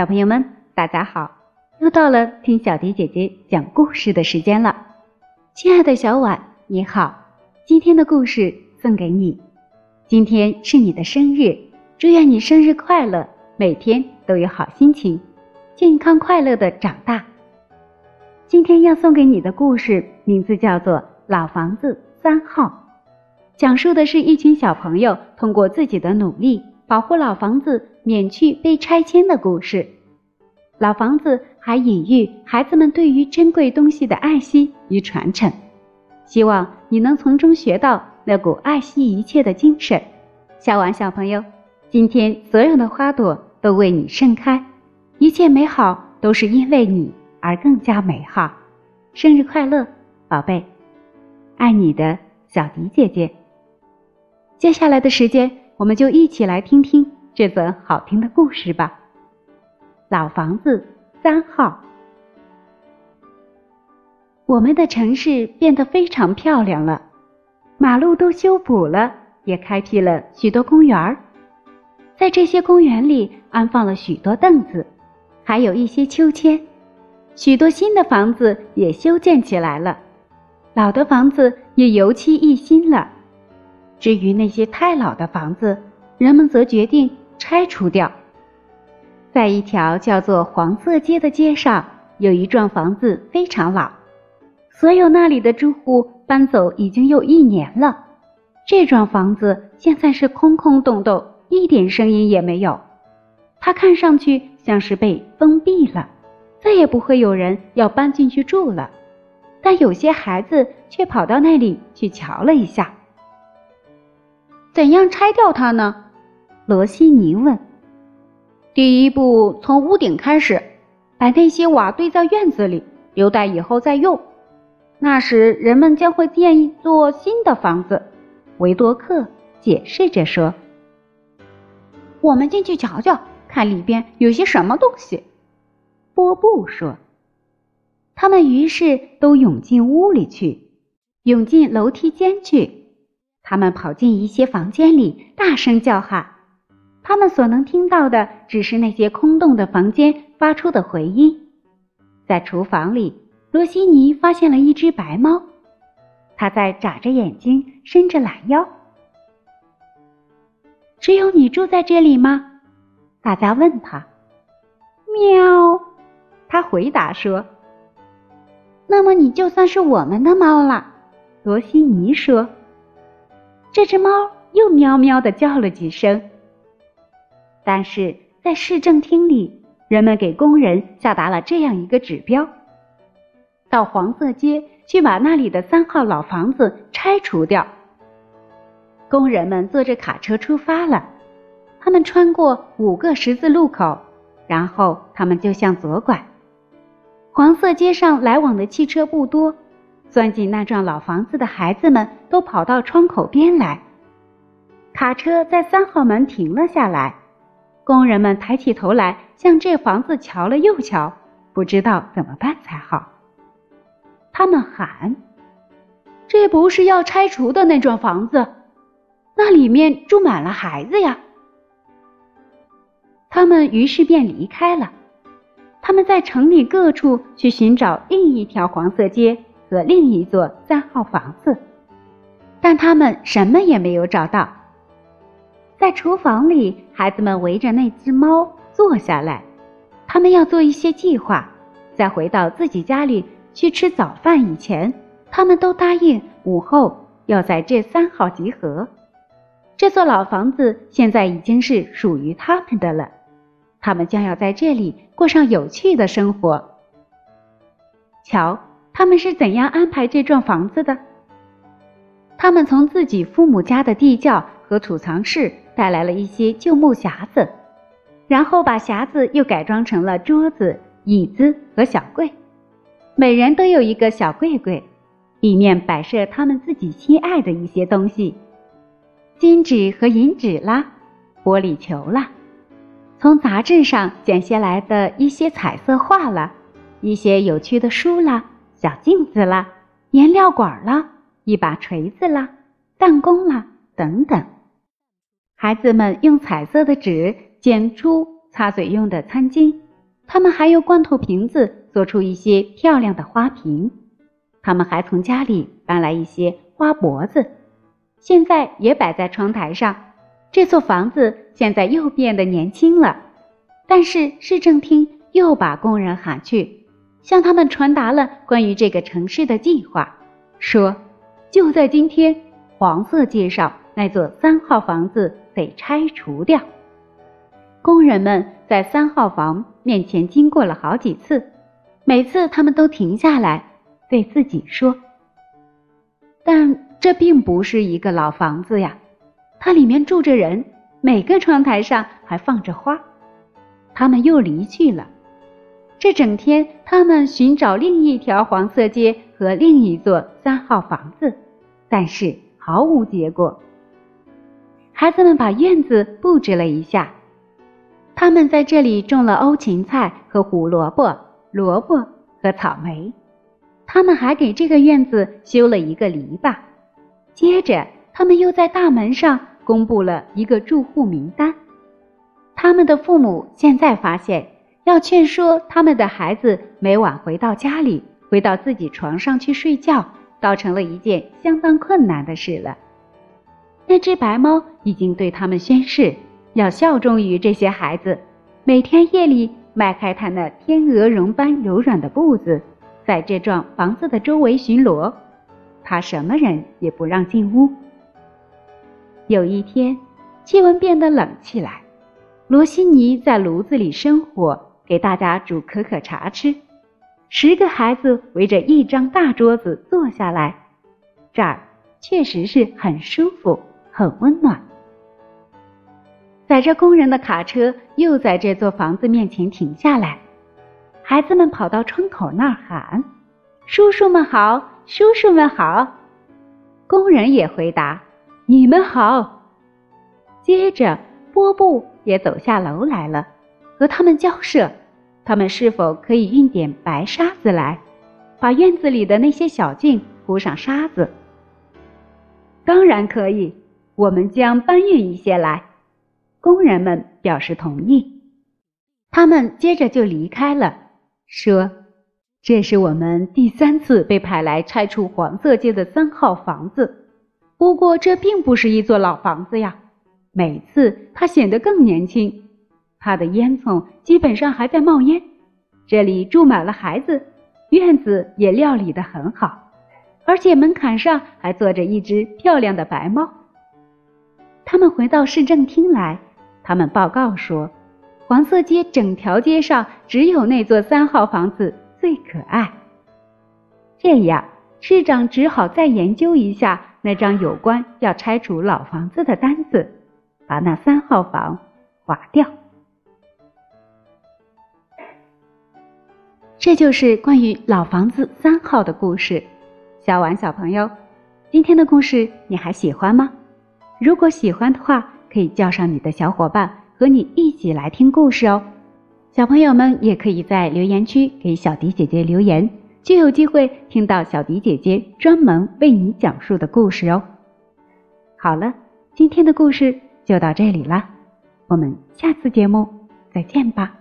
小朋友们，大家好！又到了听小迪姐姐讲故事的时间了。亲爱的小婉，你好，今天的故事送给你。今天是你的生日，祝愿你生日快乐，每天都有好心情，健康快乐的长大。今天要送给你的故事名字叫做《老房子三号》，讲述的是一群小朋友通过自己的努力。保护老房子免去被拆迁的故事，老房子还隐喻孩子们对于珍贵东西的爱惜与传承。希望你能从中学到那股爱惜一切的精神。小婉小朋友，今天所有的花朵都为你盛开，一切美好都是因为你而更加美好。生日快乐，宝贝！爱你的小迪姐姐。接下来的时间。我们就一起来听听这则好听的故事吧。老房子三号，我们的城市变得非常漂亮了，马路都修补了，也开辟了许多公园。在这些公园里安放了许多凳子，还有一些秋千。许多新的房子也修建起来了，老的房子也油漆一新了。至于那些太老的房子，人们则决定拆除掉。在一条叫做黄色街的街上，有一幢房子非常老，所有那里的住户搬走已经有一年了。这幢房子现在是空空洞洞，一点声音也没有。它看上去像是被封闭了，再也不会有人要搬进去住了。但有些孩子却跑到那里去瞧了一下。怎样拆掉它呢？罗西尼问。第一步，从屋顶开始，把那些瓦堆在院子里，留待以后再用。那时人们将会建一座新的房子。维多克解释着说：“我们进去瞧瞧，看里边有些什么东西。”波布说。他们于是都涌进屋里去，涌进楼梯间去。他们跑进一些房间里，大声叫喊。他们所能听到的只是那些空洞的房间发出的回音。在厨房里，罗西尼发现了一只白猫，它在眨着眼睛，伸着懒腰。只有你住在这里吗？大家问他。喵，他回答说。那么你就算是我们的猫了，罗西尼说。这只猫又喵喵的叫了几声。但是在市政厅里，人们给工人下达了这样一个指标：到黄色街去把那里的三号老房子拆除掉。工人们坐着卡车出发了，他们穿过五个十字路口，然后他们就向左拐。黄色街上来往的汽车不多。钻进那幢老房子的孩子们都跑到窗口边来。卡车在三号门停了下来，工人们抬起头来向这房子瞧了又瞧，不知道怎么办才好。他们喊：“这不是要拆除的那幢房子，那里面住满了孩子呀！”他们于是便离开了。他们在城里各处去寻找另一条黄色街。和另一座三号房子，但他们什么也没有找到。在厨房里，孩子们围着那只猫坐下来，他们要做一些计划。在回到自己家里去吃早饭以前，他们都答应午后要在这三号集合。这座老房子现在已经是属于他们的了，他们将要在这里过上有趣的生活。瞧。他们是怎样安排这幢房子的？他们从自己父母家的地窖和储藏室带来了一些旧木匣子，然后把匣子又改装成了桌子、椅子和小柜。每人都有一个小柜柜，里面摆设他们自己心爱的一些东西：金纸和银纸啦，玻璃球啦，从杂志上剪下来的一些彩色画啦，一些有趣的书啦。小镜子啦，颜料管啦，一把锤子啦，弹弓啦，等等。孩子们用彩色的纸剪出擦嘴用的餐巾，他们还用罐头瓶子做出一些漂亮的花瓶。他们还从家里搬来一些花脖子，现在也摆在窗台上。这座房子现在又变得年轻了。但是市政厅又把工人喊去，向他们传达了关于这个城市的计划，说就在今天，黄色街上那座三号房子得拆除掉。工人们在三号房面前经过了好几次，每次他们都停下来。对自己说：“但这并不是一个老房子呀，它里面住着人，每个窗台上还放着花。他们又离去了。这整天，他们寻找另一条黄色街和另一座三号房子，但是毫无结果。孩子们把院子布置了一下，他们在这里种了欧芹菜和胡萝卜、萝卜和草莓。”他们还给这个院子修了一个篱笆，接着他们又在大门上公布了一个住户名单。他们的父母现在发现，要劝说他们的孩子每晚回到家里，回到自己床上去睡觉，倒成了一件相当困难的事了。那只白猫已经对他们宣誓，要效忠于这些孩子，每天夜里迈开它那天鹅绒般柔软的步子。在这幢房子的周围巡逻，他什么人也不让进屋。有一天，气温变得冷起来，罗西尼在炉子里生火，给大家煮可可茶吃。十个孩子围着一张大桌子坐下来，这儿确实是很舒服、很温暖。载着工人的卡车又在这座房子面前停下来。孩子们跑到窗口那儿喊：“叔叔们好，叔叔们好！”工人也回答：“你们好。”接着，波布也走下楼来了，和他们交涉：他们是否可以运点白沙子来，把院子里的那些小径铺上沙子？当然可以，我们将搬运一些来。工人们表示同意。他们接着就离开了。说：“这是我们第三次被派来拆除黄色街的三号房子。不过，这并不是一座老房子呀。每次它显得更年轻，他的烟囱基本上还在冒烟。这里住满了孩子，院子也料理得很好，而且门槛上还坐着一只漂亮的白猫。”他们回到市政厅来，他们报告说。黄色街整条街上只有那座三号房子最可爱。这样，市长只好再研究一下那张有关要拆除老房子的单子，把那三号房划掉。这就是关于老房子三号的故事。小婉小朋友，今天的故事你还喜欢吗？如果喜欢的话，可以叫上你的小伙伴。和你一起来听故事哦，小朋友们也可以在留言区给小迪姐姐留言，就有机会听到小迪姐姐专门为你讲述的故事哦。好了，今天的故事就到这里了，我们下次节目再见吧。